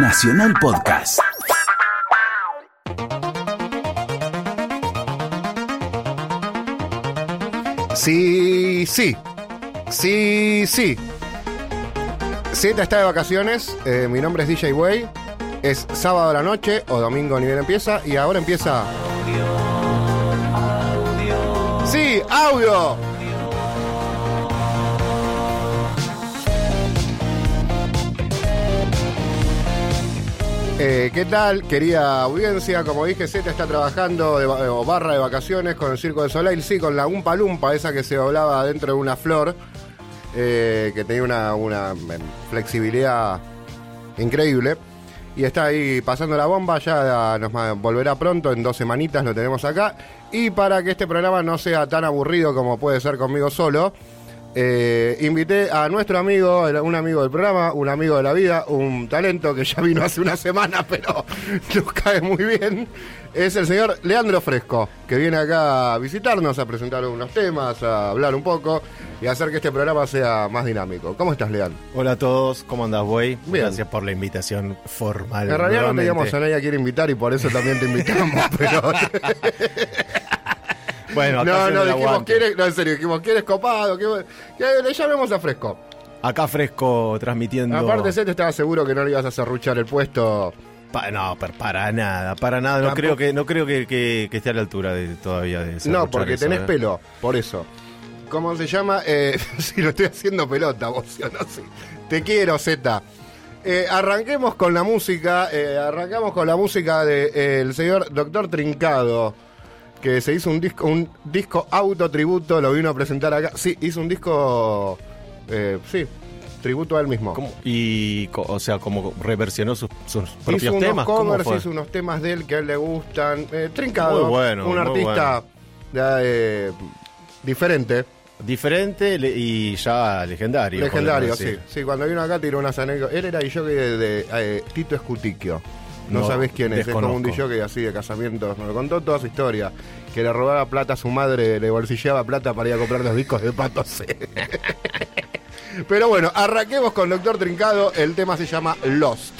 Nacional Podcast. Sí, sí. Sí, sí. Z está de vacaciones. eh, mi nombre es DJ Way. Es sábado a la noche o domingo ni bien empieza. Y ahora empieza. Sí, audio. Eh, ¿Qué tal, querida audiencia? Como dije, Z está trabajando o barra de vacaciones con el Circo de Soleil, sí, con la Umpa Lumpa, esa que se doblaba dentro de una flor, eh, que tenía una, flexibilidad increíble. Y está ahí pasando la bomba, ya nos volverá pronto, en dos semanitas lo tenemos acá. Y para que este programa no sea tan aburrido como puede ser conmigo solo, eh, invité a nuestro amigo, un amigo del programa, un amigo de la vida, un talento que ya vino hace una semana, pero nos cae muy bien. Es el señor Leandro Fresco, que viene acá a visitarnos, a presentar unos temas, a hablar un poco y a hacer que este programa sea más dinámico. ¿Cómo estás, Leandro? Hola a todos, ¿cómo andas, güey? Bien. Gracias por la invitación formal. En realidad no nuevamente. teníamos a nadie a quien invitar y por eso también te invitamos, pero... Bueno, acá No, no, dijimos. ¿quién es? No, en serio, dijimos, ¿quién es copado? ¿Quién- que le llamemos a Fresco. Acá fresco transmitiendo. Aparte, Seth estaba seguro que no le ibas a hacer ruchar el puesto. Pa- no, para nada, para nada. No Tampoco- creo que no creo que, que- que esté a la altura de, todavía de No, porque eso, tenés eh. pelo, por eso. ¿Cómo se llama? Eh, si lo estoy haciendo pelota, vos, yo no sé. Te quiero, Z. Eh, arranquemos con la música. eh, arrancamos con la música del señor Doctor Trincado. Que se hizo un disco, un disco autotributo, lo vino a presentar acá. Sí, hizo un disco. eh, sí, tributo a él mismo. ¿Cómo? Y, o sea, como reversionó sus, sus propios hizo temas. ¿Cómo covers, fue? hizo unos temas de él que a él le gustan. Eh, Trincado, Muy bueno, un muy artista eh, diferente, Diferente y ya legendario. legendario, sí. Sí, cuando vino acá tiró unas anécdotas. Él era DJ de, de, eh, Tito Escutiquio. No, No, sabés quién es, es como un. DJ así de casamientos. Me lo contó toda su historia. Que le robaba plata a su madre, le bolsilleaba plata para ir a comprar los discos de Pato C. Pero bueno, arranquemos con Doctor Trincado. El tema se llama Lost.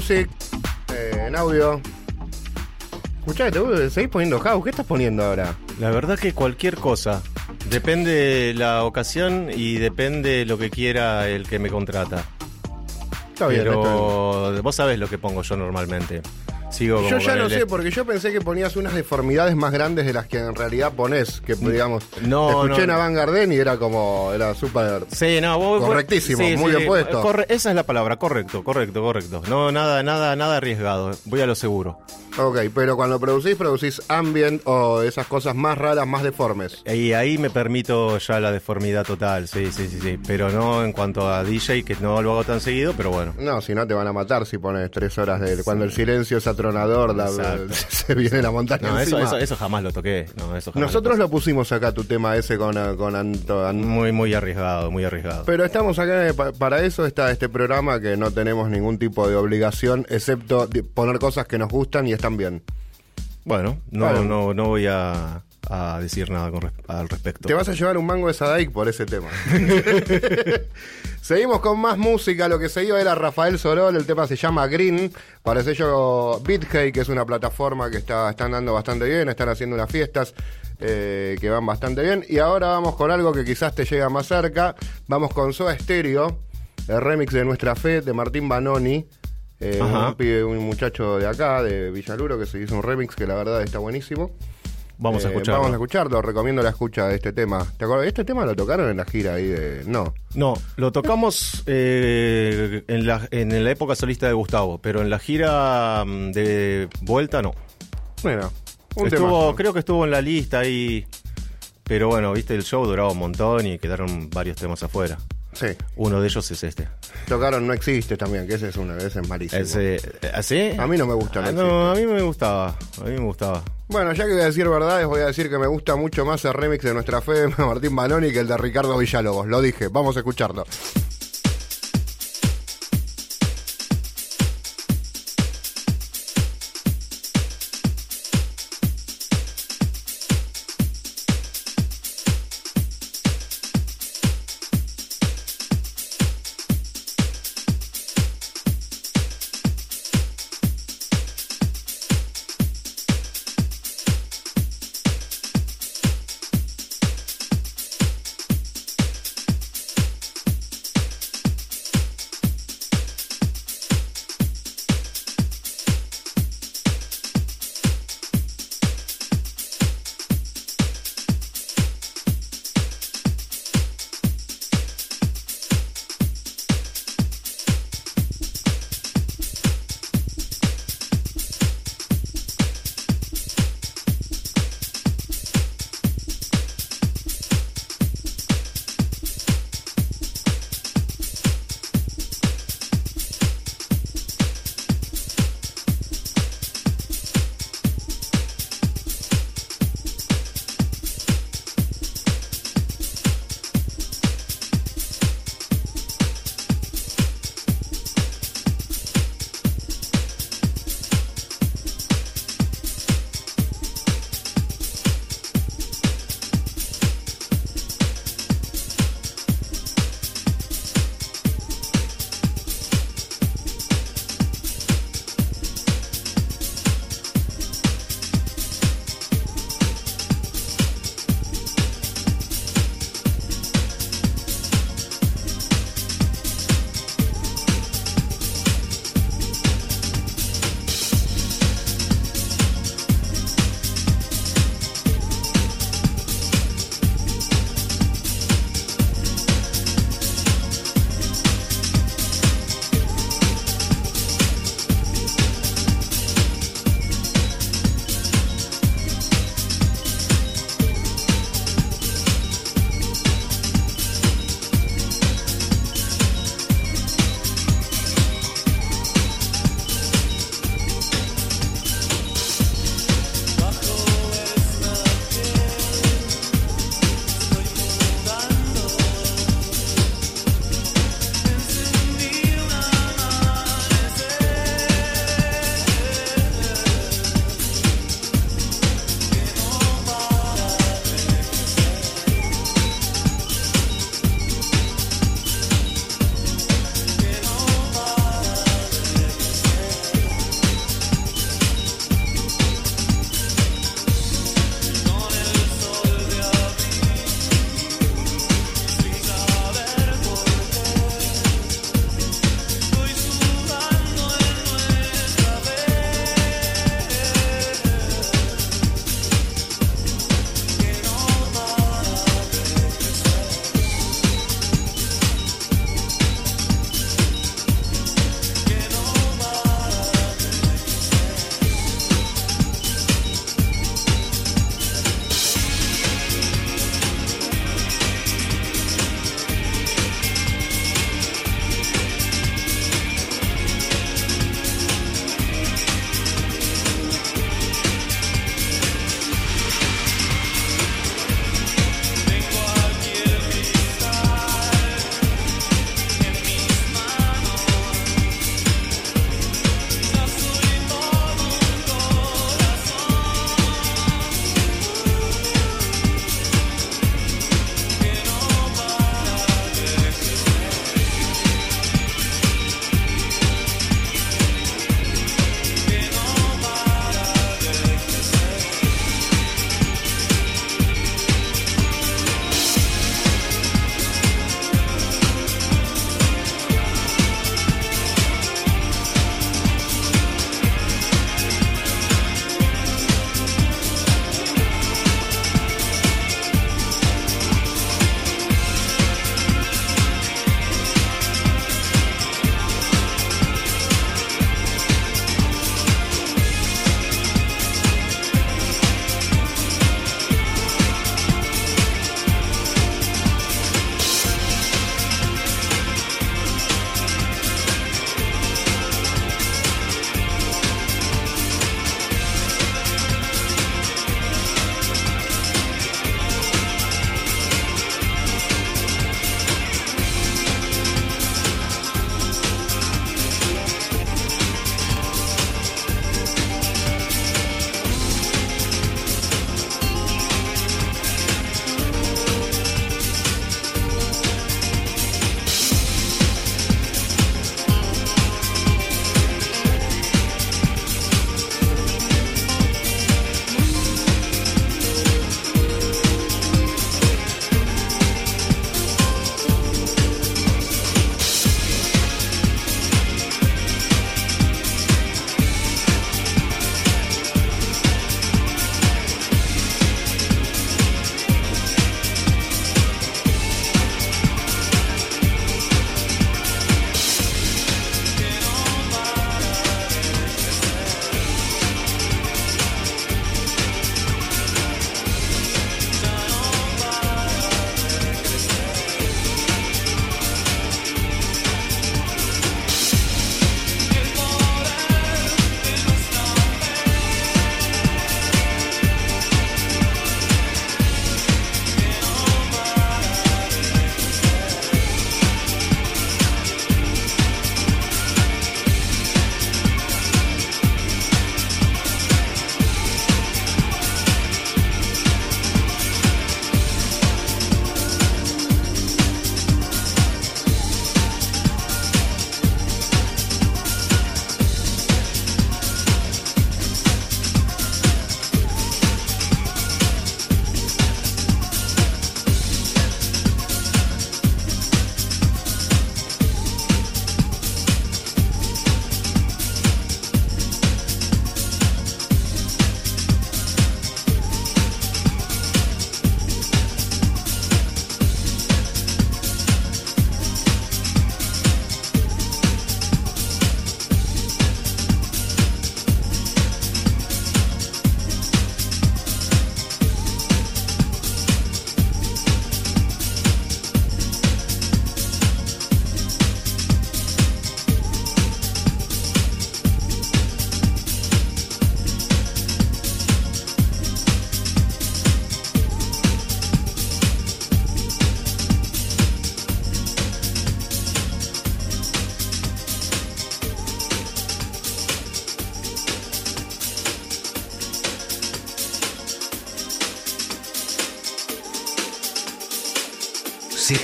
Music eh, en audio. Escuchá, te seguís poniendo house. ¿Qué estás poniendo ahora? La verdad que cualquier cosa. Depende de la ocasión y depende lo que quiera el que me contrata. Está bien, está bien. Pero vos sabés lo que pongo yo normalmente. Sigo como Yo ya no el- sé, porque yo pensé que ponías unas deformidades más grandes de las que en realidad pones. Que digamos, No, escuché no, en. Avant Garden y era como, era súper. Sí, no, vos, Correctísimo, muy bien puesto. corre- esa es la palabra, correcto, correcto, correcto. No, nada, nada, nada arriesgado. Voy a lo seguro. Ok, pero cuando producís, producís ambient o esas cosas más raras, más deformes. Y ahí me permito ya la deformidad total, sí, sí, sí, sí. Pero no en cuanto a DJ, que no lo hago tan seguido, pero bueno. No, si no te van a matar si pones tres horas de. Cuando el silencio es atronador, la- se viene la montaña. No, eso, encima. eso, eso jamás lo toqué. No, eso jamás Nosotros lo lo pusimos acá, tu tema ese con, con Anto. Muy, muy arriesgado, muy arriesgado. Pero estamos acá, eh, pa- para eso está este programa que no tenemos ningún tipo de obligación, excepto poner cosas que nos gustan y están bien. Bueno, no, Claro. no, no voy a, a decir nada con al respecto. Te vas a llevar un mango de Sadaik por ese tema. Seguimos con más música. Lo que se iba era Rafael Sorol. El tema se llama Green. Para el sello que es una plataforma que está, están dando bastante bien. Están haciendo unas fiestas eh, que van bastante bien. Y ahora vamos con algo que quizás te llega más cerca. Vamos con Soda Stereo. El remix de Nuestra Fe de Martín Banoni. Eh, un, un muchacho de acá, de Villaluro, que se hizo un remix que la verdad está buenísimo. Vamos a Eh, escucharlo. Vamos a escucharlo, recomiendo la escucha de este tema. ¿Te acuerdas? Este tema lo tocaron en la gira ahí de. No. No, lo tocamos eh, en, la, en la época solista de Gustavo, pero en la gira mm, de vuelta no. Bueno, un Estuvo, creo que estuvo en la lista ahí, pero bueno, viste, el show duraba un montón y quedaron varios temas afuera. Sí. Uno de ellos es este. Tocaron No Existe también, que ese es uno, ese es malísimo. Ese, ¿Así? A mí no me gusta, Ah, no no, a mí me gustaba. A mí me gustaba. Bueno, ya que voy a decir verdades, voy a decir que me gusta mucho más el remix de Nuestra Fe de Martín Banoni que el de Ricardo Villalobos. Lo dije, vamos a escucharlo.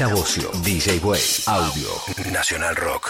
Bocio, DJ Way, Audio, Nacional Rock.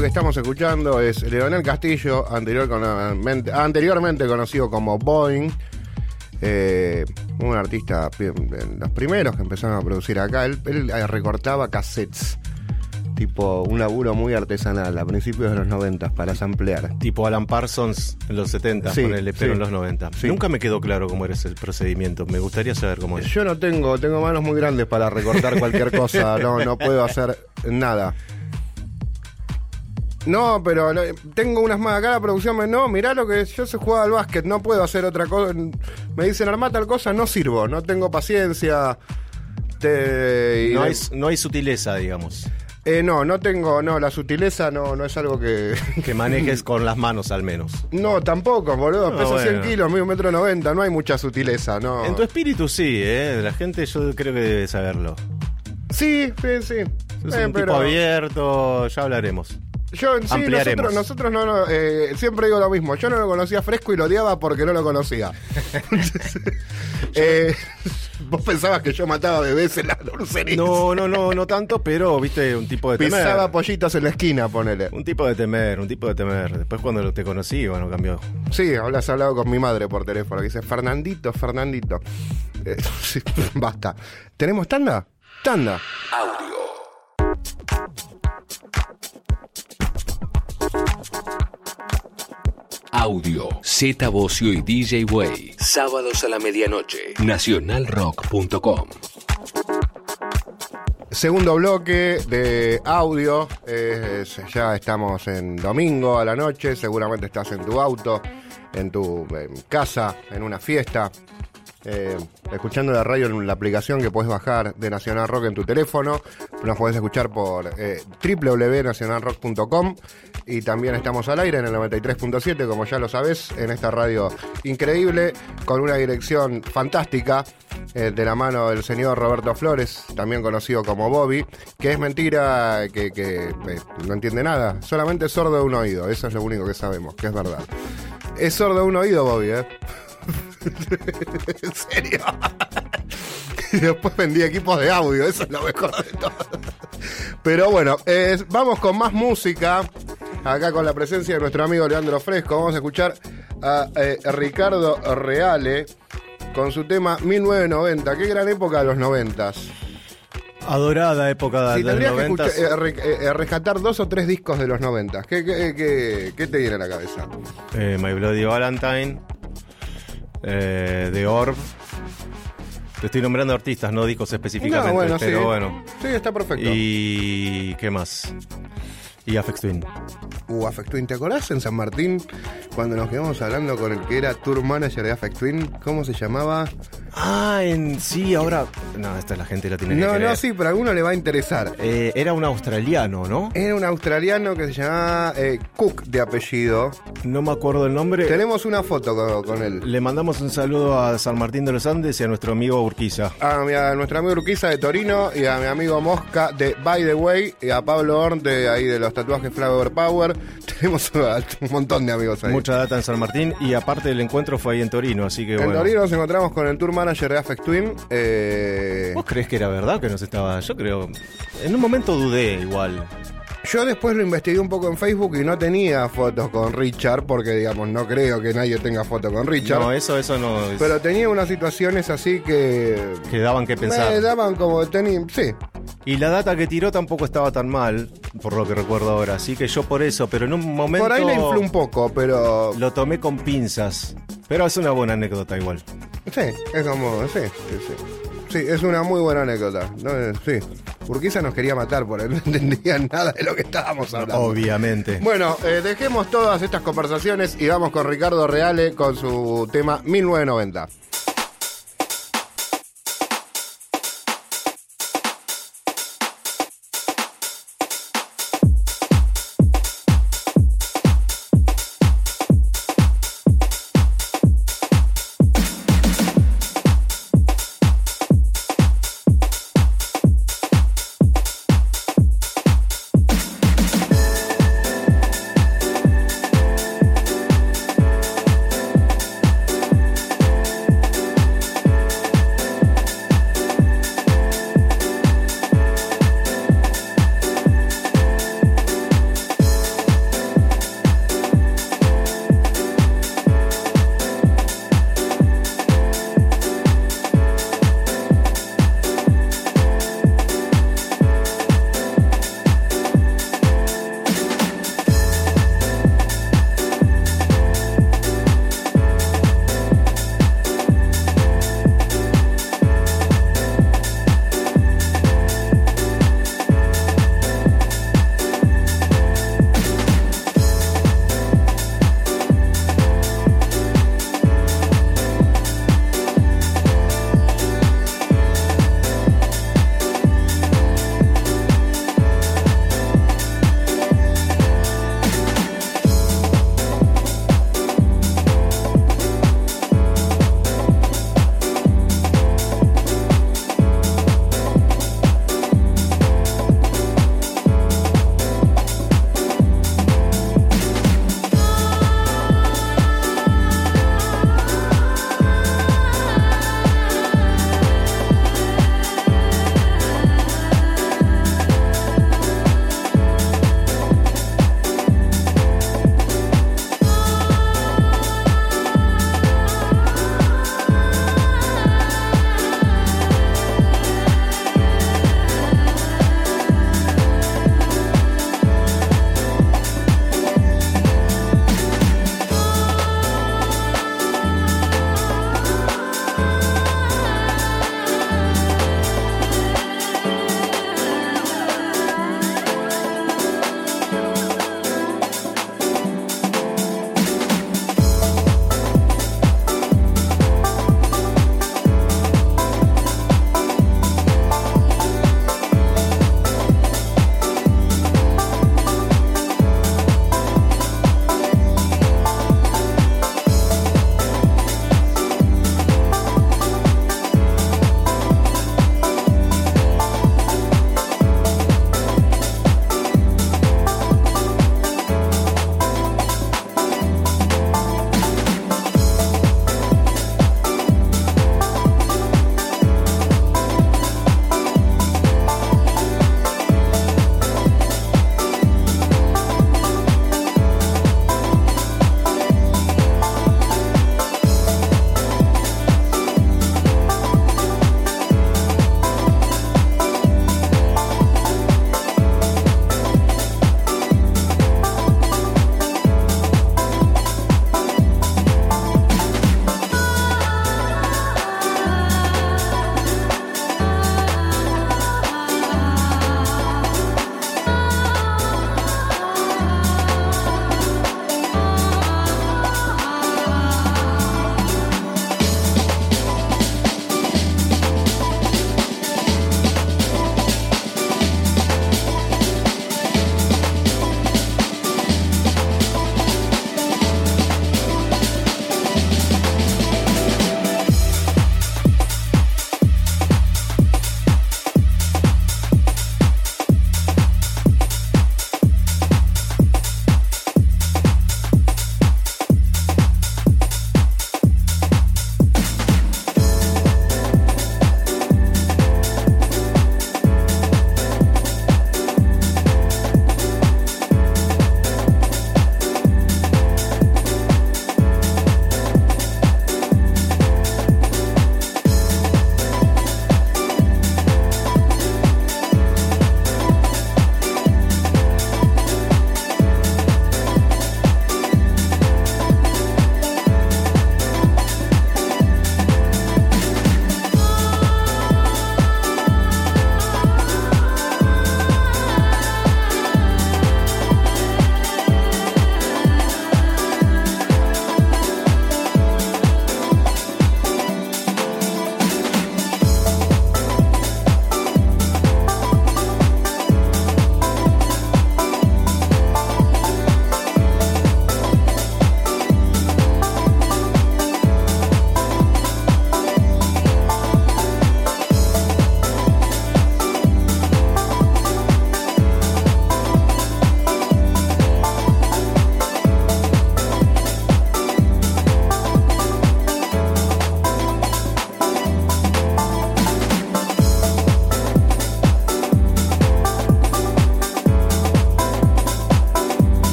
Que estamos escuchando es Leonel Castillo, anteriormente, anteriormente conocido como Boeing. Eh, un artista los primeros que empezaron a producir acá. Él, él recortaba cassettes tipo un laburo muy artesanal a principios de los 90 para samplear. Tipo Alan Parsons en los 70, Sí, ponele, pero sí. en los 90. Sí. Nunca me quedó claro cómo era ese procedimiento. Me gustaría saber cómo es. Yo no tengo, tengo manos muy grandes para recortar cualquier cosa, no, no puedo hacer nada. No, pero tengo unas más acá la producción me no, mirá lo que yo sé jugar al básquet, no puedo hacer otra cosa. Me dicen armá tal cosa, no sirvo, no tengo paciencia. Te- No hay, no hay sutileza, digamos. eh, no, no tengo, no, la sutileza no, no es algo que. Que manejes con las manos al menos. No, tampoco, boludo. No, Peso 100 bueno. kilos, mido un metro noventa, no hay mucha sutileza, no. En tu espíritu sí, ¿eh? La gente yo creo que debe saberlo. Sí, sí, sí. Es Eh, un pero- tipo abierto, ya hablaremos. Yo, sí, Ampliaremos. nosotros, nosotros no, no, eh, siempre digo lo mismo. Yo no lo conocía fresco y lo odiaba porque no lo conocía. Eh, Vos pensabas que yo mataba bebés en la dulcería. No, no, no, no tanto, pero viste, un tipo de temer. Pisaba pollitos en la esquina, ponele. Un tipo de temer, un tipo de temer. Después cuando te conocí, bueno, cambió. Sí, hablas hablado con mi madre por teléfono. que Dice, Fernandito, Fernandito. Eh, sí, basta. ¿Tenemos tanda? Tanda. Audio. Audio. Z Bocio y DJ Way. Sábados a la medianoche. Nacionalrock.com. Segundo bloque de audio. Eh, ya estamos en domingo a la noche. Seguramente estás en tu auto, en tu en casa, en una fiesta. Eh, escuchando la radio en la aplicación que puedes bajar de Nacional Rock en tu teléfono. Nos podés escuchar por eh, www.nacionalrock.com y también estamos al aire en el 93.7, como ya lo sabés, en esta radio increíble, con una dirección fantástica eh, de la mano del señor Roberto Flores, también conocido como Bobby, que es mentira, que, que, eh, no entiende nada, solamente es sordo de un oído, eso es lo único que sabemos, que es verdad. Es sordo de un oído, Bobby, ¿eh? en serio. y después vendí equipos de audio, eso es lo mejor de todo. Pero bueno, eh, vamos con más música. Acá con la presencia de nuestro amigo Leandro Fresco. Vamos a escuchar a eh, Ricardo Reale con su tema 1990. Qué gran época de los 90. Adorada época de los tendrías que 90. escuchar- eh, eh, rescatar dos o tres discos de los 90, ¿qué, qué, qué- qué te viene a la cabeza? Eh, My Bloody Valentine, eh, The Orb. Te estoy nombrando artistas, no discos específicamente, No, bueno, pero sí. bueno. Sí, está perfecto. Y qué más. Y Afex Twin. Uh, Affect Twin, ¿te acordás en San Martín cuando nos quedamos hablando con el que era tour manager de Affect Twin? ¿Cómo se llamaba? Ah, en sí, ahora. No, esta la gente la tiene que No, creer. no, sí, pero a alguno le va a interesar. Eh, era un australiano, ¿no? Era un australiano que se llamaba eh, Cook de apellido. No me acuerdo el nombre. Tenemos una foto con, con él. Le mandamos un saludo a San Martín de los Andes y a nuestro amigo Urquiza. A, mi- a nuestro amigo Urquiza de Torino y a mi amigo Mosca de By the Way y a Pablo Horn de ahí de los tatuajes Flower Power. Tenemos un montón de amigos ahí. Mucha data en San Martín y aparte el encuentro fue ahí en Torino, así que en bueno. Torino nos encontramos con el tour manager de Affect Twin. eh, ¿Vos crees que era verdad que nos estaba? Yo creo. En un momento dudé igual. Yo después lo investigué un poco en Facebook y no tenía fotos con Richard, porque digamos, no creo que nadie tenga foto con Richard. No, eso, eso no. es- pero tenía unas situaciones así que. que daban que pensar. Me daban como. Tenía, sí. Y la data que tiró tampoco estaba tan mal, por lo que recuerdo ahora. Así que yo por eso, pero en un momento. Por ahí le infló un poco, pero. Lo tomé con pinzas. Pero es una buena anécdota igual. Sí, es como. Sí, sí, sí. Es una muy buena anécdota. ¿no? Eh, Sí. Urquiza nos quería matar por él, no entendían nada de lo que estábamos hablando. Obviamente. Bueno, eh, dejemos todas estas conversaciones y vamos con Ricardo Reale con su tema 1990.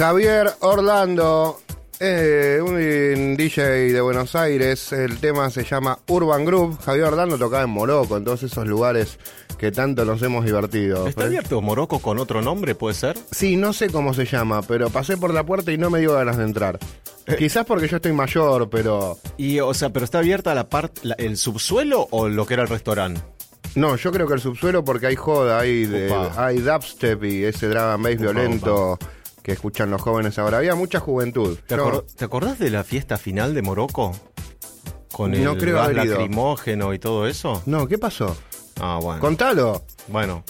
Javier Orlando, eh, un DJ de Buenos Aires. El tema se llama Urban Group. Javier Orlando tocaba en Morocco, en todos esos lugares que tanto nos hemos divertido. ¿Está abierto Morocco con otro nombre, puede ser? Sí, no sé cómo se llama, pero pasé por la puerta y no me dio ganas de entrar. Eh. Quizás porque yo estoy mayor, pero... Y, o sea, ¿pero está abierta la parte, el subsuelo o lo que era el restaurante? No, yo creo que el subsuelo porque hay joda, hay, de, hay dubstep y ese drum and bass Upa, violento que escuchan los jóvenes ahora. Había mucha juventud. ¿Te, Yo- acor- te acordás de la fiesta final de Morocco? Con el No creo gas haber ido. lacrimógeno y todo eso. No, ¿qué pasó? Ah, bueno. Contalo. Bueno,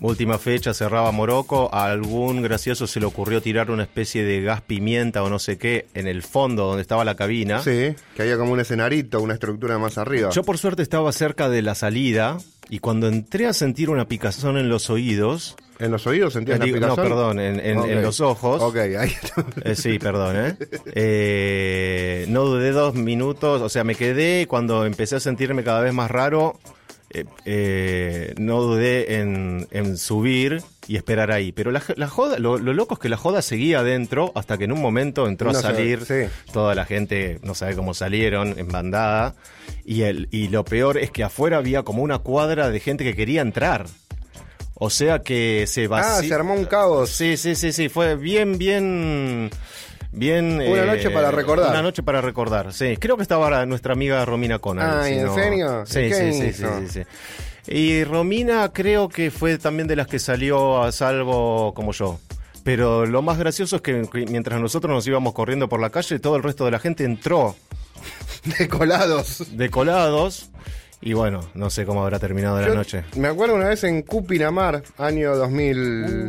última fecha, cerraba Morocco. A algún gracioso se le ocurrió tirar una especie de gas pimienta o no sé qué en el fondo donde estaba la cabina. Sí, que había como un escenarito, una estructura más arriba. Yo por suerte estaba cerca de la salida y cuando entré a sentir una picazón en los oídos, ¿En los oídos sentías Eh, la digo, no, picazón? perdón, en- en- en Ok. los ojos. Ok, ahí eh, sí, perdón, ¿eh? Eh, No dudé dos minutos, o sea, me quedé cuando empecé a sentirme cada vez más raro. Eh, eh, no dudé en, en subir y esperar ahí. Pero la, la joda, lo, lo loco es que la joda seguía adentro hasta que en un momento entró No a salir sí. toda la gente, no sabe cómo salieron, en bandada. Y, el, y lo peor es que afuera había como una cuadra de gente que quería entrar. O sea que se Ah, vació. se armó un caos. Sí, sí, sí, sí, fue bien, bien, bien. Una noche para recordar. Una noche para recordar, sí. Creo que estaba nuestra amiga Romina Conan. Ay, si ¿en no- serio? Sí, ¿Y sí, sí, sí, sí, sí. Y Romina creo que fue también de las que salió a salvo como yo. Pero lo más gracioso es que mientras nosotros nos íbamos corriendo por la calle, todo el resto de la gente entró De colados. de colados. Y bueno, no sé cómo habrá terminado la noche. Me acuerdo una vez en Cupinamar, año 2000,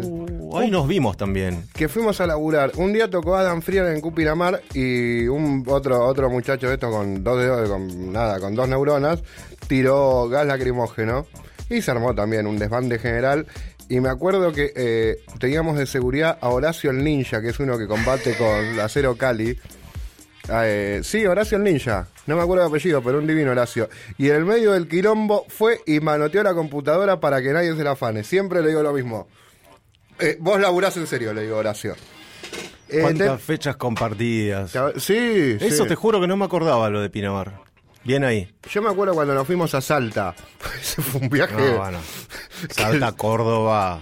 Uh, ahí nos vimos también. que fuimos a laburar. Un día tocó Adam Frier en Cupinamar y un otro otro muchacho de esto con dos dedos, con nada, con dos neuronas, tiró gas lacrimógeno y se armó también un desbande general. Y me acuerdo que eh, teníamos de seguridad a Horacio el Ninja, que es uno que combate con acero Cali. Eh, sí, Horacio el Ninja. No me acuerdo el apellido, pero un divino Horacio. Y en el medio del quilombo fue y manoteó la computadora para que nadie se la afane. Siempre le digo lo mismo. Eh, vos laburás en serio, le digo Horacio. Eh, ¿Cuántas te- fechas compartidas? Sí, Eso sí. te juro que no me acordaba lo de Pinamar. Bien ahí. Yo me acuerdo cuando nos fuimos a Salta. Ese fue un viaje. No, bueno. Salta, Córdoba.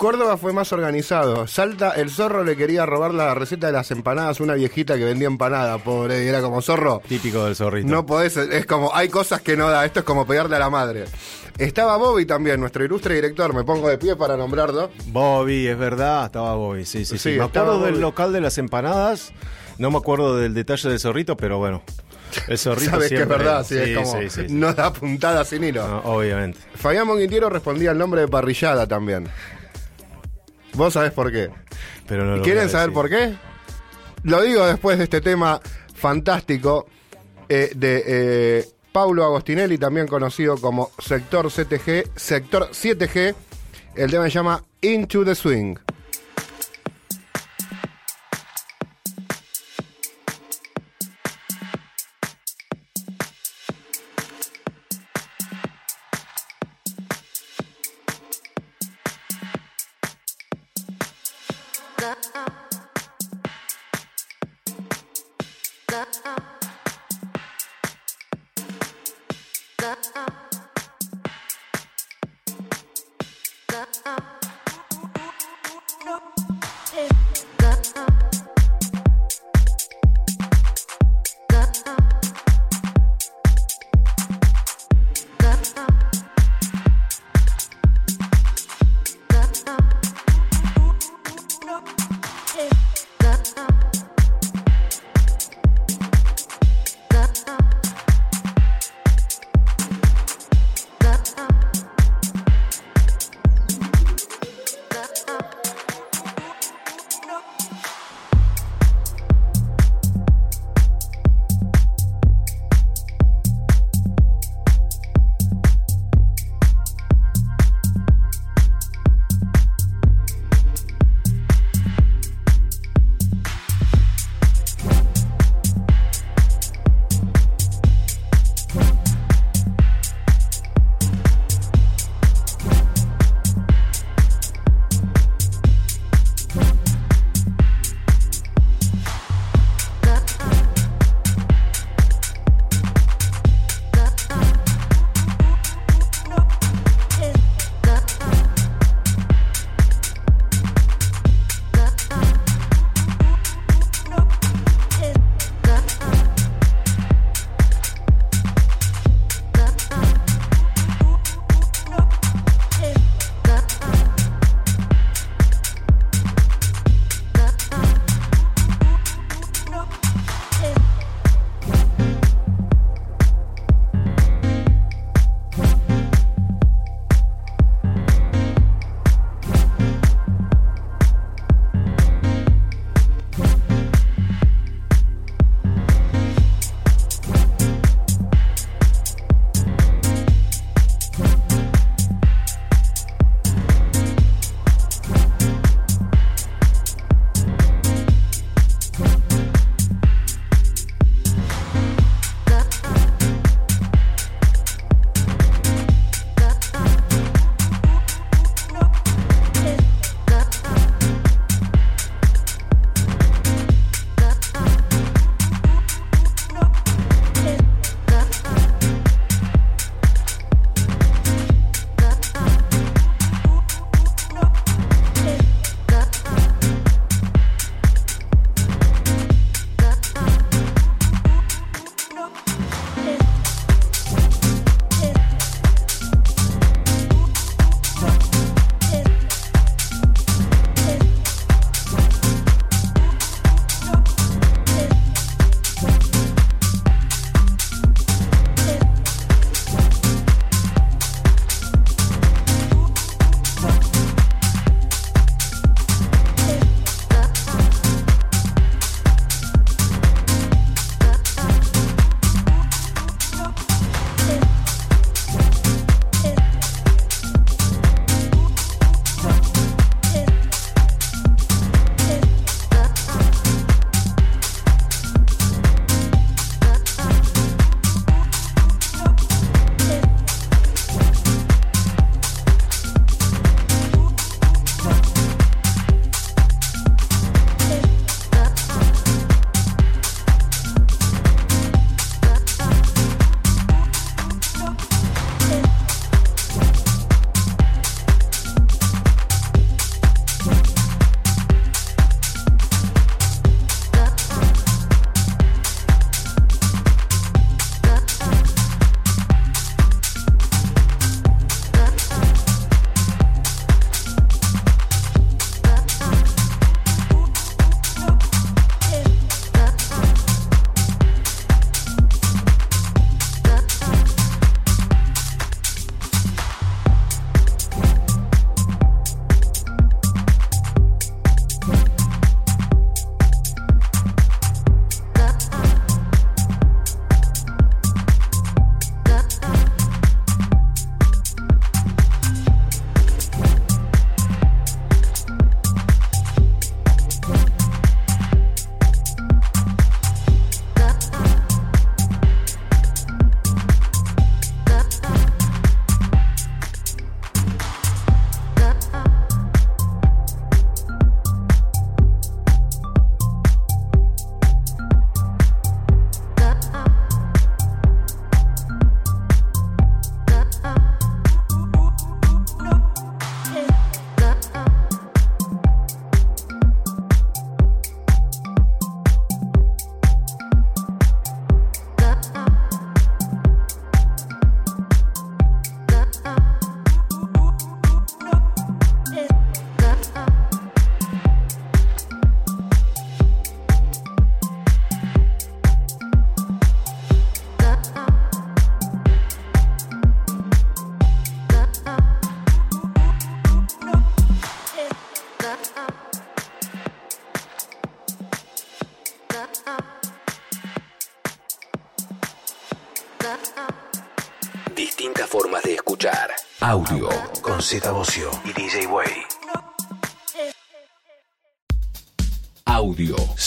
Córdoba fue más organizado. Salta, el zorro le quería robar la receta de las empanadas a una viejita que vendía empanada, pobre. Y era como zorro. Típico del zorrito. No podés, es como, hay cosas que no da, esto es como pegarle a la madre. Estaba Bobby también, nuestro ilustre director, me pongo de pie para nombrarlo. Bobby, es verdad, estaba Bobby. Sí, sí, sí. Sí, Me acuerdo del local de las empanadas. No me acuerdo del detalle del zorrito, pero bueno. El zorrito Sabes que es verdad, sí, es como, sí, sí, sí. no da puntada sin hilo. No, obviamente. Fabián Monguintiero respondía el nombre de parrillada también. Vos sabés por qué. Pero no lo ¿Quieren saber por qué? Lo digo después de este tema fantástico eh, de eh, Paulo Agostinelli, también conocido como Sector CTG, Sector 7G. El tema se llama Into the Swing.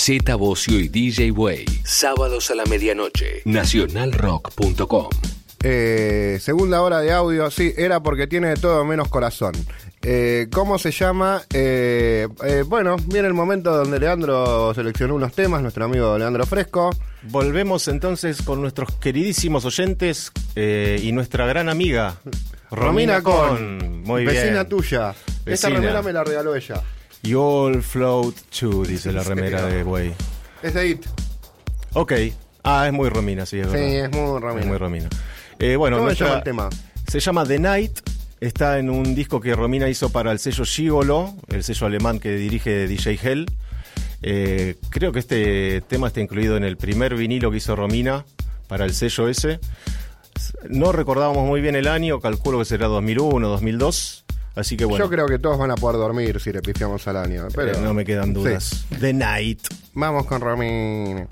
Z Bocio y DJ Way. Sábados a la medianoche. Nacionalrock.com. Eh, segunda hora de audio, sí, era porque tiene de todo menos corazón. Eh, ¿Cómo se llama? Eh, eh, bueno, viene el momento donde Leandro seleccionó unos temas, nuestro amigo Leandro Fresco. Volvemos entonces con nuestros queridísimos oyentes eh, y nuestra gran amiga Romina Con, Muy vecina bien. tuya. Esta remera me la regaló ella. You all float too, dice la Sí, remera de Way. Es de It. Ok. Ah, es muy Romina, sí, es Sí, verdad. es muy Romina. Es muy Romina. Eh, bueno, ¿Cómo se nuestra- llama el tema? Se llama The Night. Está en un disco que Romina hizo para el sello Gigolo, el sello alemán que dirige DJ Hell. Eh, creo que este tema está incluido en el primer vinilo que hizo Romina para el sello ese. No recordábamos muy bien el año, calculo que será 2001, 2002. Así que bueno, Yo creo que todos van a poder dormir si le pifiamos al año. Pero eh, no me quedan dudas. Sí. The Night. Vamos con Romina.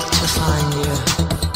to find you.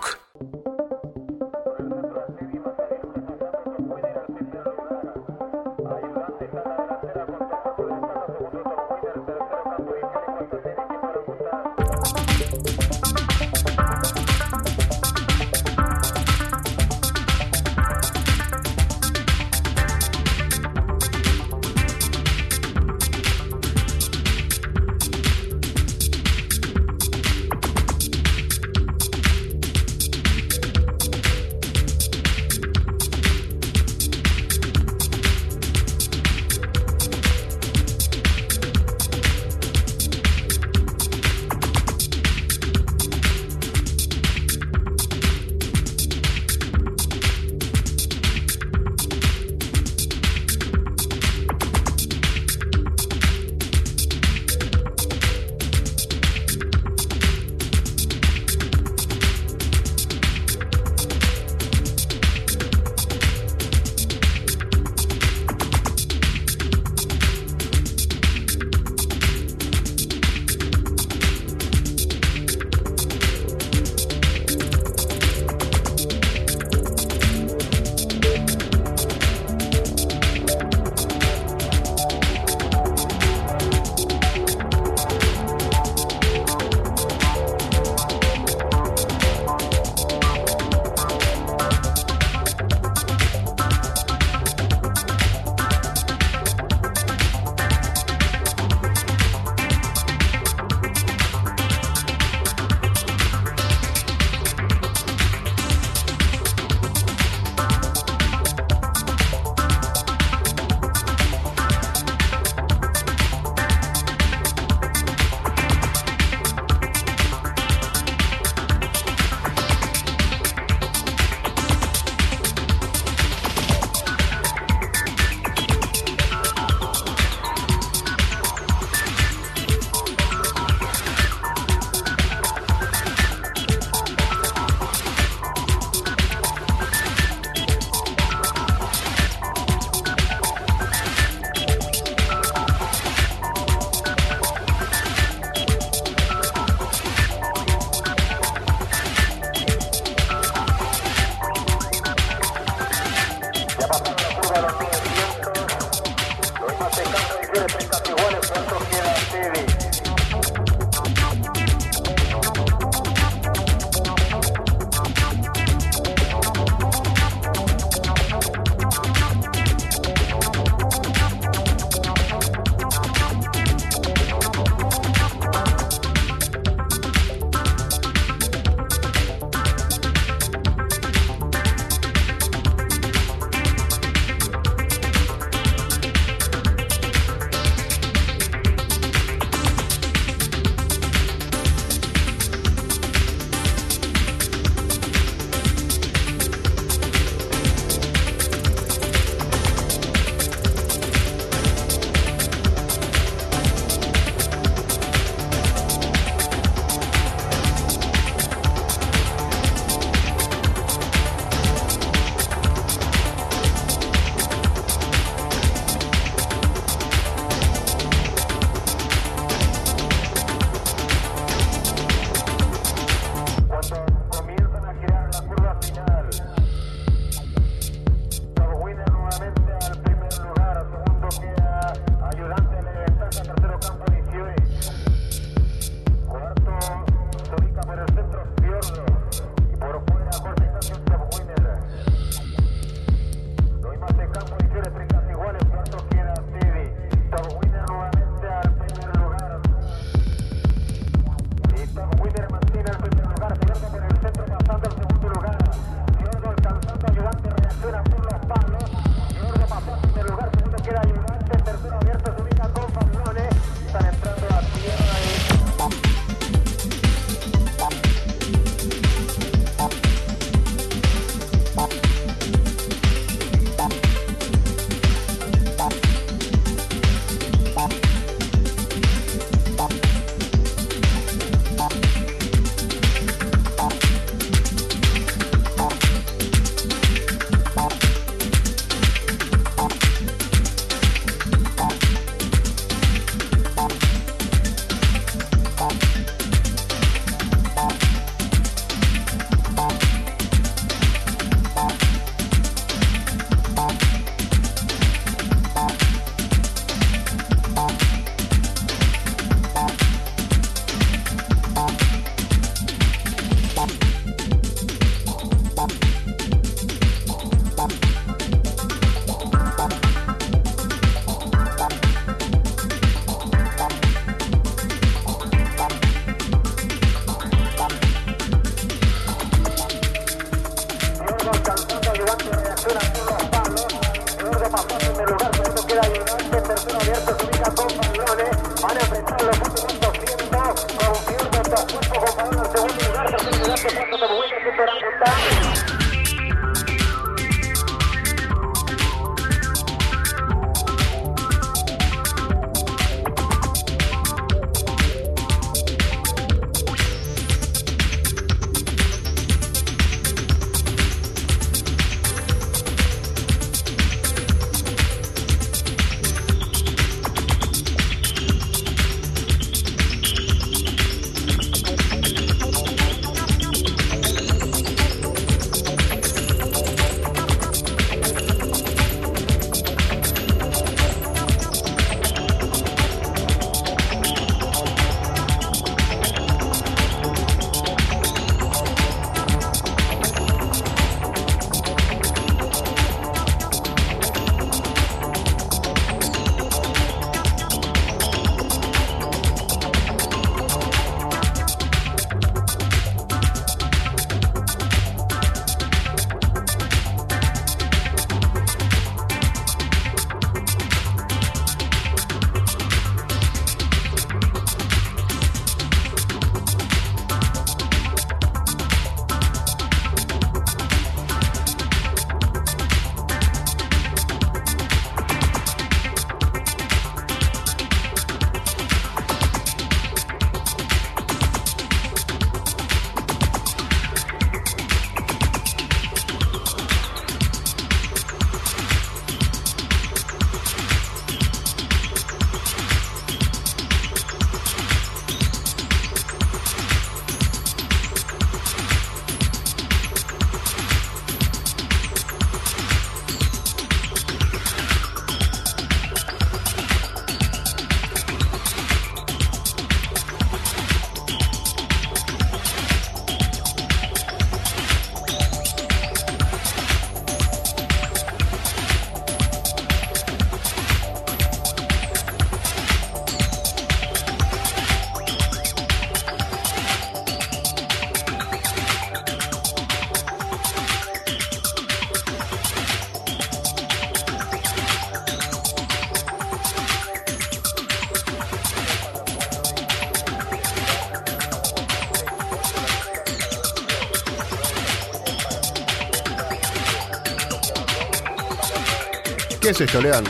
¿Qué es esto, Lean?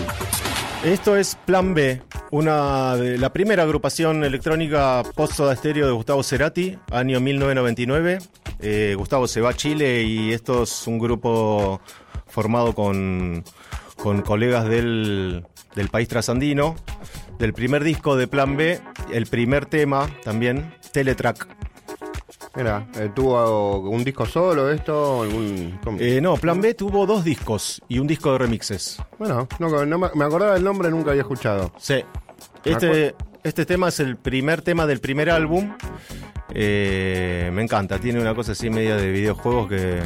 Esto es Plan B, una de la primera agrupación electrónica post-soda estéreo de Gustavo Cerati, año 1999. Eh, Gustavo se va a Chile y esto es un grupo formado con, con colegas del, del país trasandino. Del primer disco de Plan B, el primer tema también, Teletrack. Mira, eh, ¿tuvo un disco solo esto? Algún... Eh, no, Plan B tuvo dos discos y un disco de remixes. Bueno, no, no me, acordaba del nombre, nunca había escuchado. Sí. Este, este tema es el primer tema del primer álbum. Eh, me encanta, tiene una cosa así media de videojuegos que,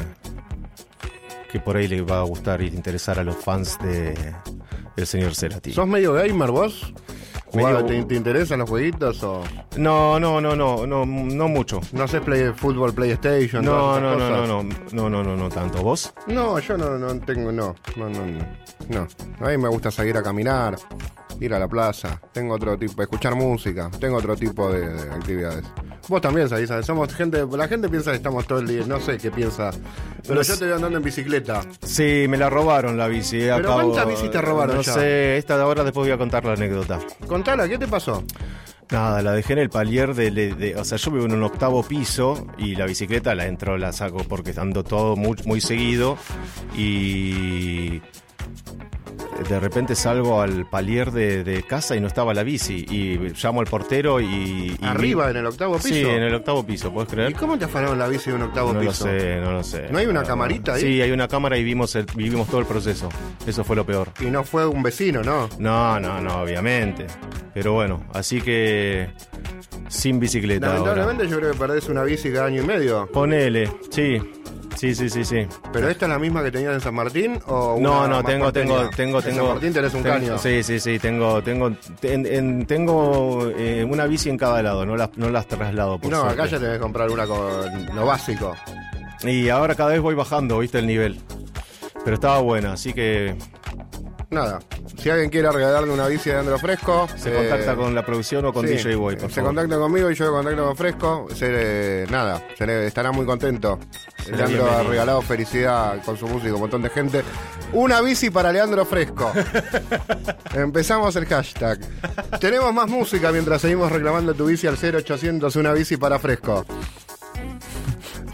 que por ahí le va a gustar y interesar a los fans de, del señor Cerati. ¿Sos medio gamer vos? ¿Jugaba- Medio- ¿Te, te interesan los jueguitos o No, no, no, no, no, no mucho. no haces play, fútbol, PlayStation? No, no, no, no, no, no, no, no, no tanto. ¿Vos? No, yo no, no tengo, no, no, no, no, no. A mí me gusta salir a caminar, ir a la plaza, tengo otro tipo, escuchar música, tengo otro tipo de, de actividades. Vos también, sabés, ¿sabes? somos gente, la gente piensa que estamos todo el día, no sé qué piensa, pero yo te voy andando en bicicleta. Sí, me la robaron la bici. eh, ¿Pero cuántas bicis te robaron No ya? sé, esta de ahora después voy a contar la anécdota. Contala, ¿qué te pasó? Nada, la dejé en el palier de, de- de- O sea, yo vivo en un octavo piso y la bicicleta la entro, la saco porque ando todo muy, muy seguido y. De repente salgo al palier de, de casa y no estaba la bici. Y llamo al portero y. y Arriba, en el octavo piso. Sí, en el octavo piso, ¿puedes ¿Y creer? cómo te afanaron la bici de un octavo No lo piso? sé, no lo sé. ¿No hay una camarita ahí? Sí, hay una cámara y vimos, el- vivimos todo el proceso. Eso fue lo peor. Y no fue un vecino, ¿no? No, no, no, obviamente. Pero bueno, así que sin bicicleta ahora. Lamentablemente yo creo que perdés una bici cada año y medio. Ponele, sí. Sí, sí, sí, sí. ¿Pero esta es la misma que tenías en San Martín o una No, no, más tengo, tengo, porteña? tengo, En tengo. San Martín tenés un tengo- caño. Sí, sí, sí, tengo, tengo, ten- en- tengo eh, una bici en cada lado, no las, no las traslado por No, suerte. acá ya tenés que comprar una con lo básico. Y ahora cada vez voy bajando, viste el nivel. Pero estaba buena, así que Nada. Si alguien quiere regalarle una bici de Andro Fresco, se eh, contacta con la producción o con sí, DJ Boy, por Se favor. contacta conmigo y yo contacto con Fresco. Se, eh, nada, se le- estará muy contento. Leandro ha regalado felicidad con su música, un montón de gente. Una bici para Leandro Fresco. Empezamos el hashtag. Tenemos más música mientras seguimos reclamando tu bici al 0800 una bici para Fresco.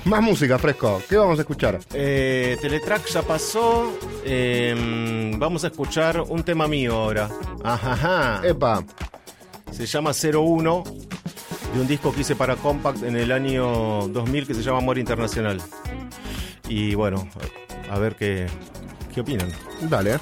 Más música, Fresco. ¿Qué vamos a escuchar? Eh, Teletrack ya pasó. eh, vamos a escuchar un tema mío ahora. Ajá. Epa. Se llama 01, de un disco que hice para Compact en el año 2000 que se llama Amor Internacional. Y bueno, a ver qué, qué opinan. Dale.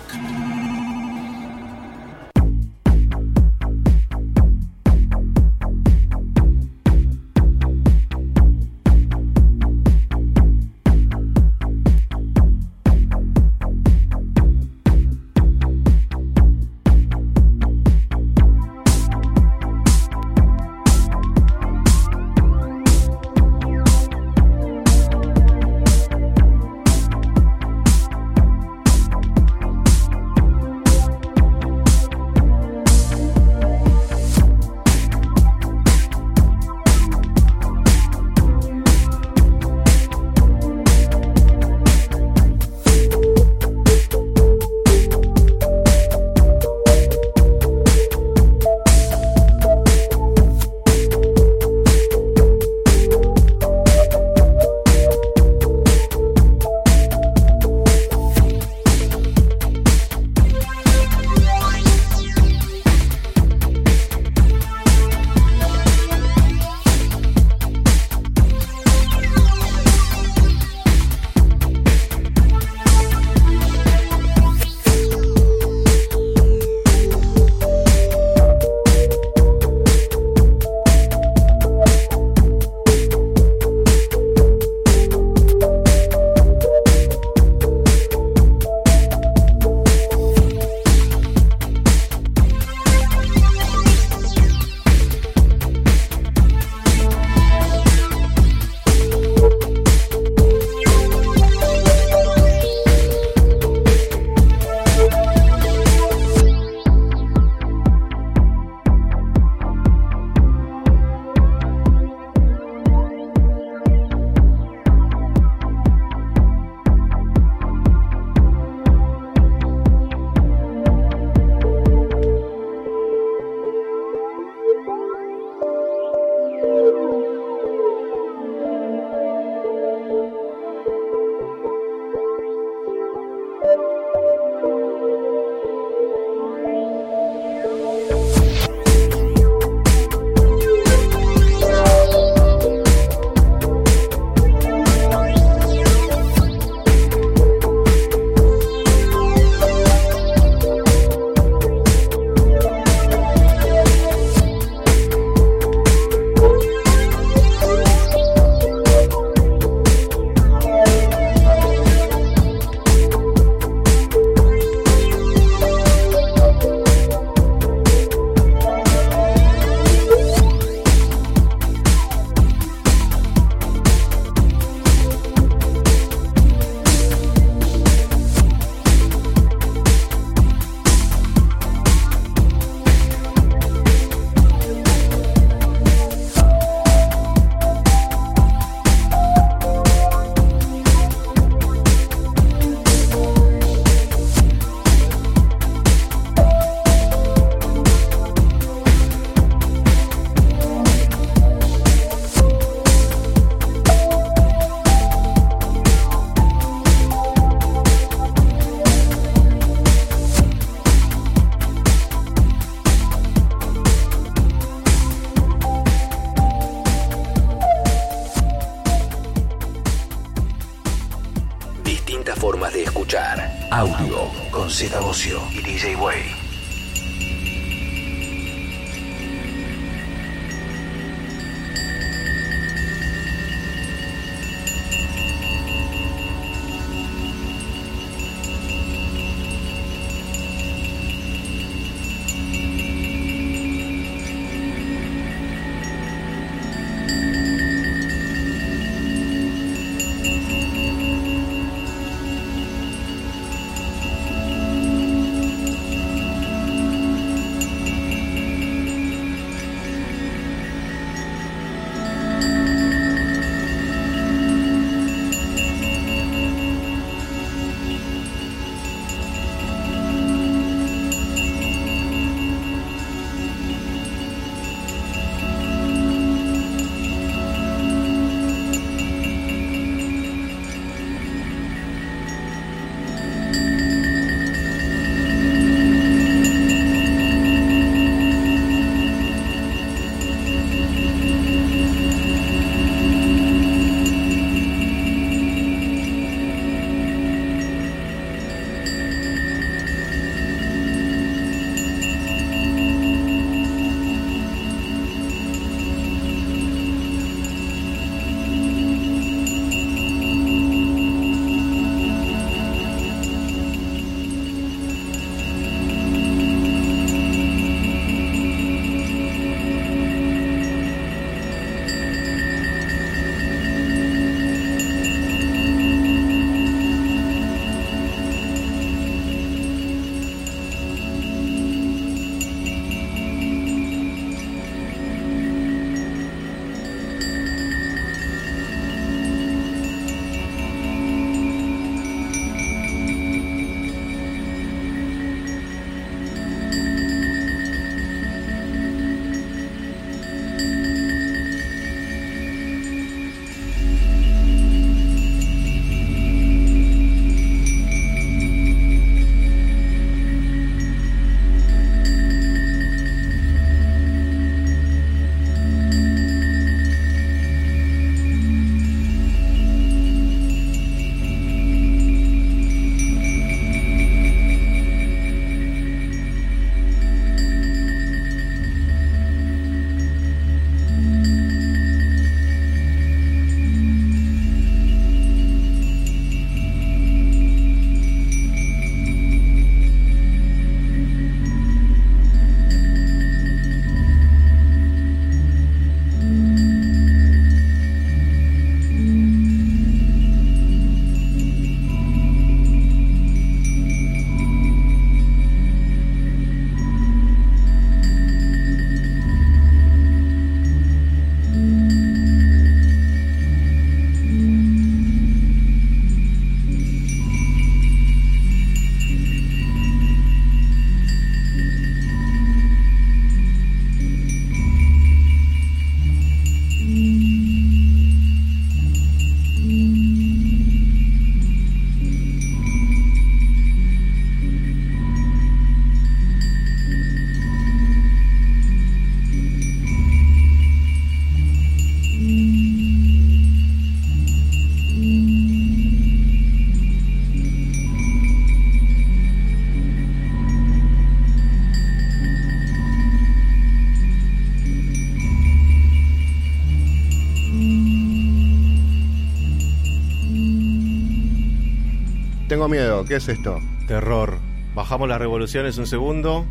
Miedo, ¿qué es esto? Terror. Bajamos las revoluciones un segundo.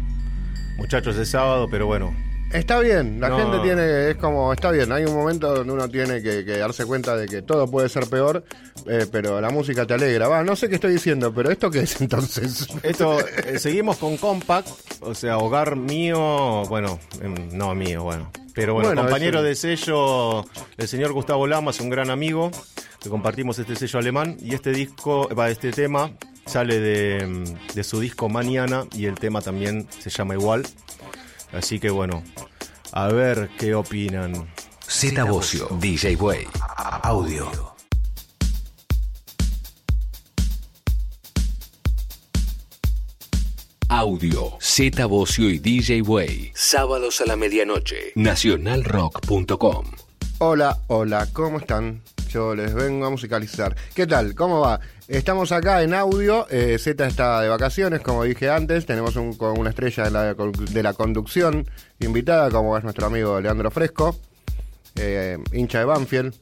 Muchachos, es sábado, pero bueno. Está bien, la gente tiene, es como, está bien, hay un momento donde uno tiene que, darse cuenta de que todo puede ser peor, eh, pero la música te alegra. Va, no sé qué estoy diciendo, pero ¿esto qué es entonces? Esto, eh, seguimos con Compact, o sea, hogar mío, bueno, em, no mío, bueno. Pero bueno, compañero de sello, el señor Gustavo Lamas, un gran amigo, que compartimos este sello alemán y este disco, va, este tema sale de, de su disco Mañana y el tema también se llama igual. Así que bueno, a ver qué opinan. Z Bocio, DJ Way, audio. Audio, Z Bocio y DJ Way, sábados a la medianoche, nacionalrock.com. Hola, hola, ¿cómo están? Yo les vengo a musicalizar. ¿Qué tal? ¿Cómo va? Estamos acá en audio. eh, Z está de vacaciones, como dije antes. Tenemos un- con una estrella de la, de la conducción invitada, como es nuestro amigo Leandro Fresco, eh, hincha de Banfield.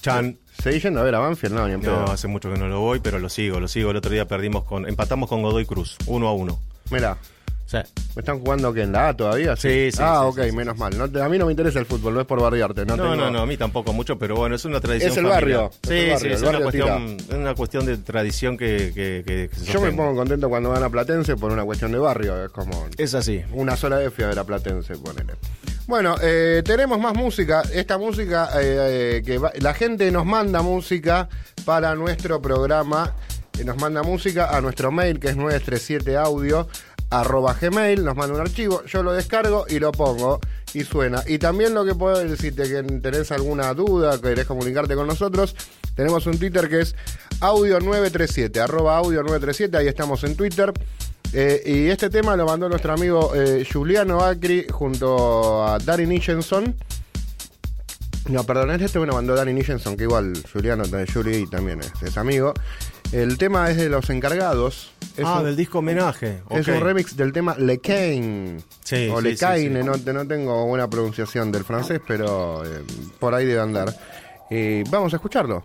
Chan. ¿Seguís yendo a ver a Banfield? No, ni. No, hace mucho que no lo voy, pero lo sigo, lo sigo. El otro día perdimos con, empatamos con Godoy Cruz, uno a uno. Mirá, Sí. ¿me están jugando que en la A todavía? Sí, sí, Ah, sí, ok, menos mal. No te- a mí no me interesa el fútbol, no es por barriarte. No, No, tengo- no, no, a mí tampoco mucho, pero bueno, es una tradición. Es el barrio, es Sí, el barrio, sí, es una, cuestión, es una cuestión de tradición que, que, que- que se Yo me pongo contento cuando van a Platense por una cuestión de barrio. Es como. Es así. Una sola vez fui a ver a Platense, ponele. Bueno, eh, tenemos más música. Esta música, eh, eh, que va- la gente nos manda música para nuestro programa. Nos manda música a nuestro mail que es 937audio arroba gmail, nos manda un archivo, yo lo descargo y lo pongo y suena. Y también lo que puedo decir, si te que tenés alguna duda, querés comunicarte con nosotros, tenemos un Twitter que es audio937, arroba audio937, ahí estamos en Twitter. Eh, y este tema lo mandó nuestro amigo eh, Juliano Acri junto a Danny Nichenson. No, perdón, este me lo mandó Danny Nichenson, que igual Juliano, Juli también es, es amigo. El tema es de los encargados. Es ah, un- del disco homenaje. es un remix del tema Le Cane. Sí, o sí, Le sí, Caine, sí. No, te- no tengo buena pronunciación del francés, pero eh, por ahí debe andar. Y vamos a escucharlo.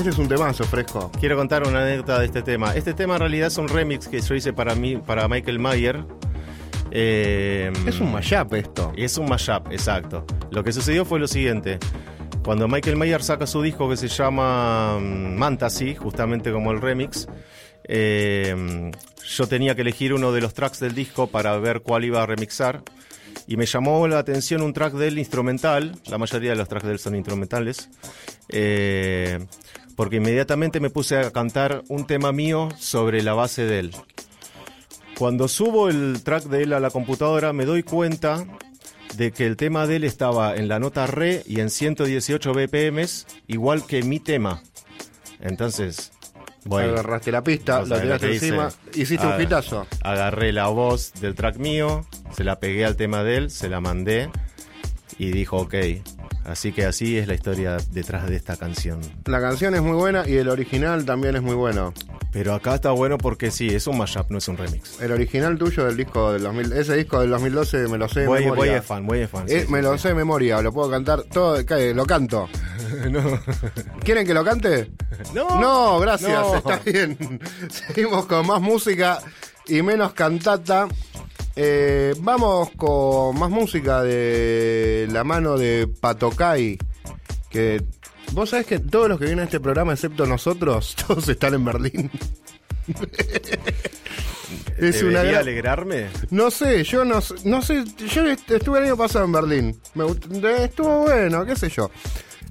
Este es un temazo fresco. Quiero contar una anécdota de este tema. Este tema en realidad es un remix que yo hice para mí, para Michael Mayer. Eh, Es un mashup esto. Es un mashup, exacto. Lo que sucedió fue lo siguiente. Cuando Michael Mayer saca su disco que se llama mm, Mantasy, justamente como el remix, eh, yo tenía que elegir uno de los tracks del disco para ver cuál iba a remixar. Y me llamó la atención un track del instrumental, la mayoría de los tracks de él son instrumentales, eh, porque inmediatamente me puse a cantar un tema mío sobre la base de él. Cuando subo el track de él a la computadora me doy cuenta de que el tema de él estaba en la nota re y en 118 BPMs, igual que mi tema. Entonces, voy. Agarraste la pista, ¿Vos la tiraste hice? encima, hiciste un hitazo. Agarré la voz del track mío, se la pegué al tema de él, se la mandé y dijo ok. Así que así es la historia detrás de esta canción. La canción es muy buena y el original también es muy bueno. Pero acá está bueno porque sí, es un mashup, no es un remix. El original tuyo del disco del 2000, ese disco del 2012 me lo sé de Voy, voy memoria. es fan, voy es fan. Eh, sí, me sí, lo sí. sé de memoria, lo puedo cantar todo, lo canto. ¿Quieren que lo cante? No, No, gracias, No. está bien. Seguimos con más música y menos cantata. Eh, vamos con más música de la mano de Patocay. Que vos sabés que todos los que vienen a este programa, excepto nosotros, todos están en Berlín. es una ¿Debería gran- alegrarme? no sé, yo no, sé- no sé, yo est- estuve el año pasado en Berlín. Me estuvo bueno, qué sé yo.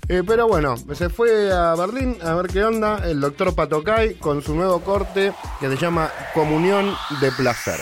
Eh, pero bueno, se fue a Berlín a ver qué onda el doctor Patocay con su nuevo corte que se llama Comunión de Placer.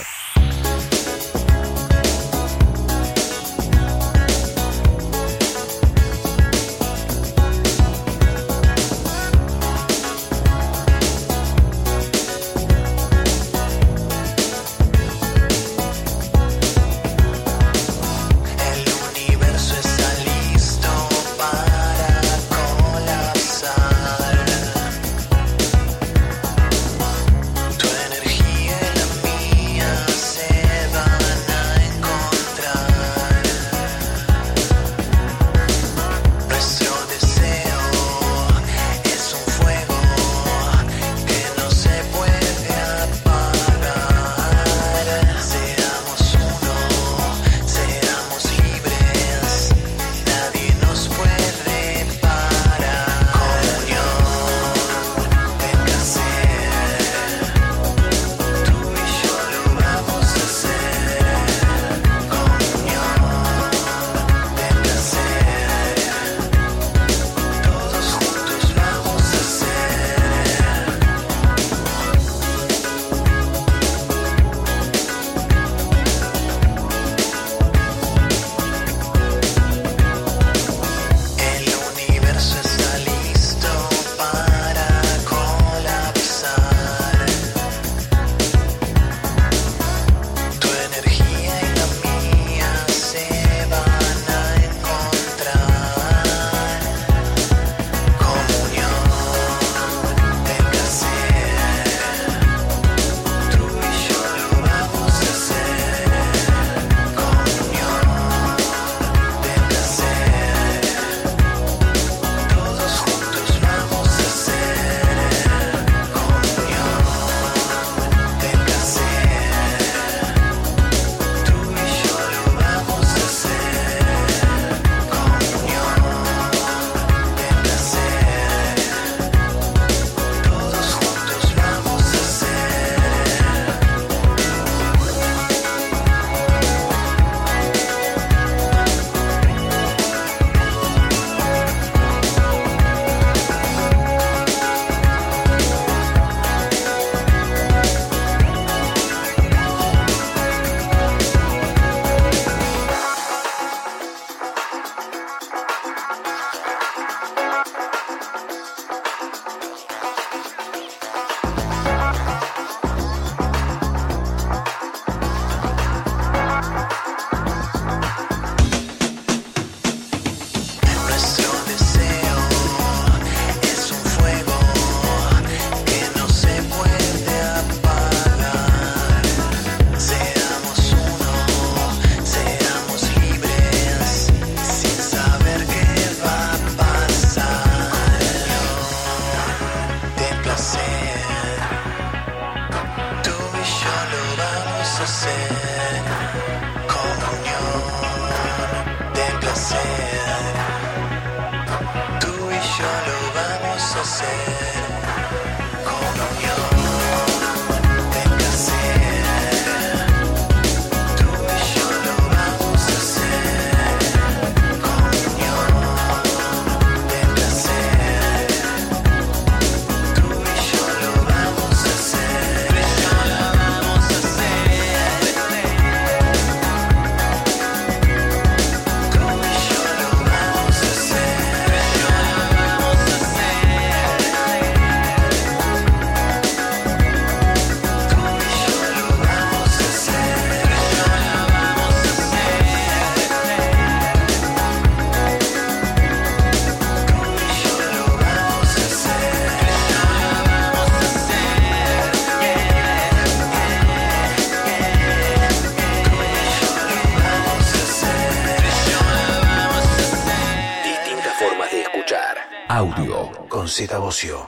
Z Bocio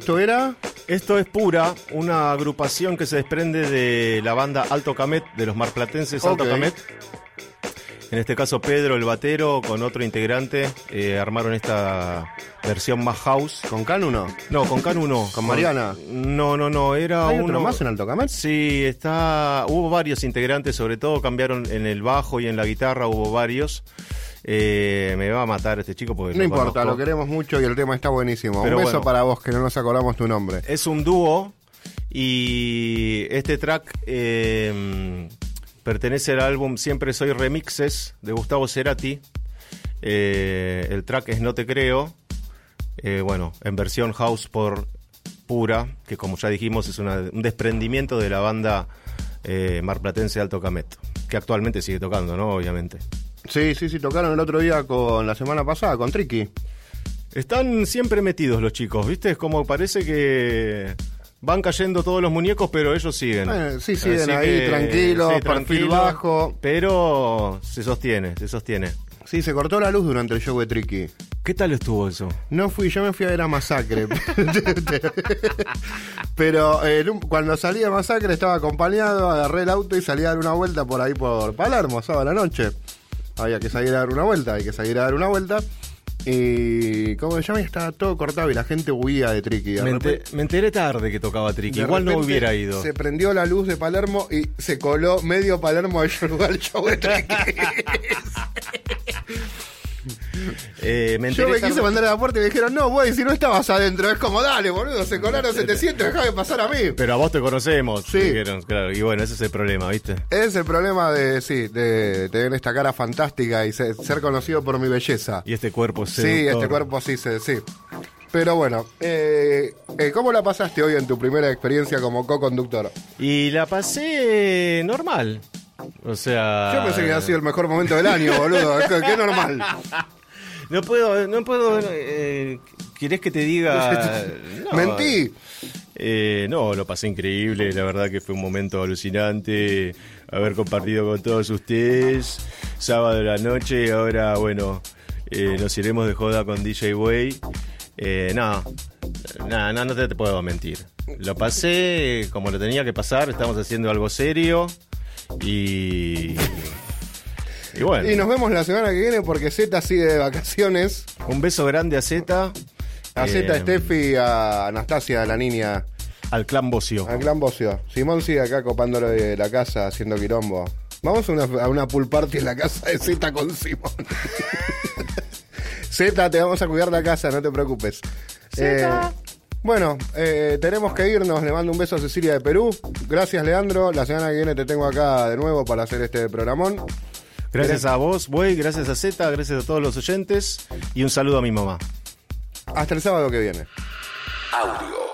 Esto era. Esto es Pura, una agrupación que se desprende de la banda Alto Camet, de los marplatenses Alto. Camet. En este caso Pedro, el batero, con otro integrante, eh, armaron esta versión más house. ¿Con Canu no? No, con Canu no. ¿Con Mariana? No, no, no, era ¿Hay uno... otro más en Alto Camet? Sí, está. Hubo varios integrantes, sobre todo cambiaron en el bajo y en la guitarra, hubo varios. Eh, me va a matar este chico porque No lo importa, conozco. lo queremos mucho y el tema está buenísimo. Pero Un beso bueno. para vos, que no nos acordamos tu nombre. Es un dúo y este track eh, pertenece al álbum Siempre Soy Remixes de Gustavo Cerati. Eh, el track es No Te Creo. Bueno, en versión house por pura, que como ya dijimos es una- un desprendimiento de la banda marplatense Alto Camet, que actualmente sigue tocando, ¿no? Obviamente. Sí, sí, sí, tocaron el otro día con la semana pasada, con Tricky. Están siempre metidos los chicos, ¿viste? Es como parece que van cayendo todos los muñecos, pero ellos siguen. Eh, sí, siguen ahí, tranquilos, perfil tranquilo, bajo. Pero se sostiene, se sostiene. Sí, se cortó la luz durante el show de Tricky. ¿Qué tal estuvo eso? No fui, yo me fui a ver a Masacre. Pero eh, cuando salí de Masacre estaba acompañado, agarré el auto y salí a dar una vuelta por ahí por Palermo, sábado a la noche. Había que salir a dar una vuelta, hay que salir a dar una vuelta. Y como se llama, estaba todo cortado y la gente huía de. De Me, repente- ente- me enteré tarde que tocaba de Igual no hubiera ido. Se prendió la luz de Palermo y se coló medio Palermo al show al show de Tricky. Eh, me Yo me quise mandar a la puerta y me dijeron, no, güey, si no estabas adentro. Es como, dale, boludo, se colaron 700, déjame pasar a mí. Pero a vos te conocemos. Sí. dijeron, claro. Y bueno, ese es el problema, ¿viste? Es el problema de, sí, de tener esta cara fantástica y ser, ser conocido por mi belleza. Y este cuerpo Sí, seductor. este cuerpo sí, se- sí. Pero bueno, eh, eh, ¿cómo la pasaste hoy en tu primera experiencia como co-conductor? Y la pasé normal. O sea. Yo pensé que había sido el mejor momento del año, boludo. Qué, normal. No puedo, no puedo. Eh, ¿Querés que te diga.? No, Mentí. Eh, no, lo pasé increíble. La verdad que fue un momento alucinante haber compartido con todos ustedes. Sábado de la noche. y Ahora, bueno, eh, nos iremos de joda con DJ Way. Eh, no, no, no, no te, te puedo mentir. Lo pasé como lo tenía que pasar. Estamos haciendo algo serio. Y. Y bueno. Y nos vemos la semana que viene porque Z sigue de vacaciones. Un beso grande a Z. A Z, eh, Steffi, a Anastasia, la niña, Al clan Bocio. al clan Bocio. Simón sigue acá copándolo de la casa, haciendo quilombo. Vamos a una, a una pool party en la casa de Z con Simón. Z, te vamos a cuidar la casa, no te preocupes. Eh, bueno, eh, tenemos que irnos. Le mando un beso a Cecilia de Perú. Gracias, Leandro. La semana que viene te tengo acá de nuevo para hacer este programón. Gracias a vos, Güey, gracias a Z, gracias a todos los oyentes y un saludo a mi mamá. Hasta el sábado que viene. Audio